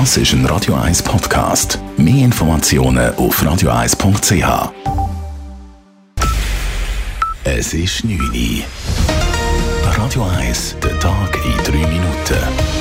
Das ist ein Radio 1 Podcast. Mehr Informationen auf radio1.ch. Es ist 9 Uhr. Radio 1, der Tag in 3 Minuten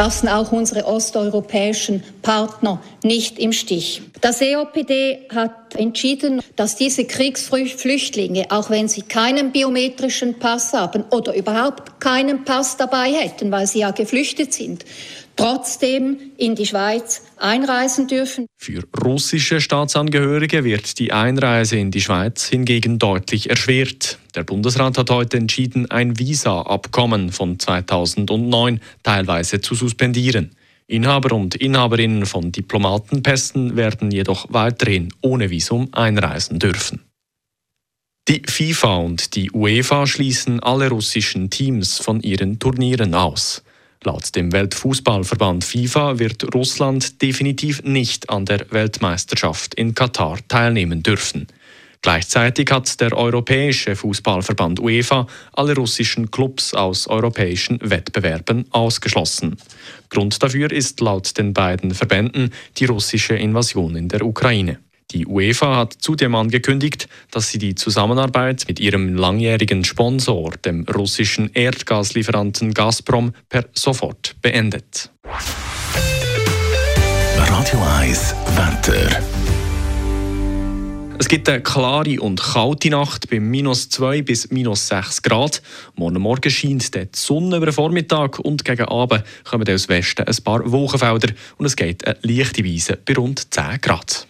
lassen auch unsere osteuropäischen Partner nicht im Stich. Das EOPD hat entschieden, dass diese Kriegsflüchtlinge, auch wenn sie keinen biometrischen Pass haben oder überhaupt keinen Pass dabei hätten, weil sie ja geflüchtet sind, trotzdem in die Schweiz einreisen dürfen. Für russische Staatsangehörige wird die Einreise in die Schweiz hingegen deutlich erschwert. Der Bundesrat hat heute entschieden, ein Visa-Abkommen von 2009 teilweise zu suspendieren. Inhaber und Inhaberinnen von Diplomatenpässen werden jedoch weiterhin ohne Visum einreisen dürfen. Die FIFA und die UEFA schließen alle russischen Teams von ihren Turnieren aus. Laut dem Weltfußballverband FIFA wird Russland definitiv nicht an der Weltmeisterschaft in Katar teilnehmen dürfen. Gleichzeitig hat der Europäische Fußballverband UEFA alle russischen Clubs aus europäischen Wettbewerben ausgeschlossen. Grund dafür ist laut den beiden Verbänden die russische Invasion in der Ukraine. Die UEFA hat zudem angekündigt, dass sie die Zusammenarbeit mit ihrem langjährigen Sponsor, dem russischen Erdgaslieferanten Gazprom, per sofort beendet. Radio 1 Wetter. Es gibt eine klare und kalte Nacht bei minus 2 bis minus 6 Grad. Morgen Morgen scheint die Sonne über den Vormittag und gegen Abend kommen aus Westen ein paar Wolkenfelder und es geht eine leichte Weise bei rund 10 Grad.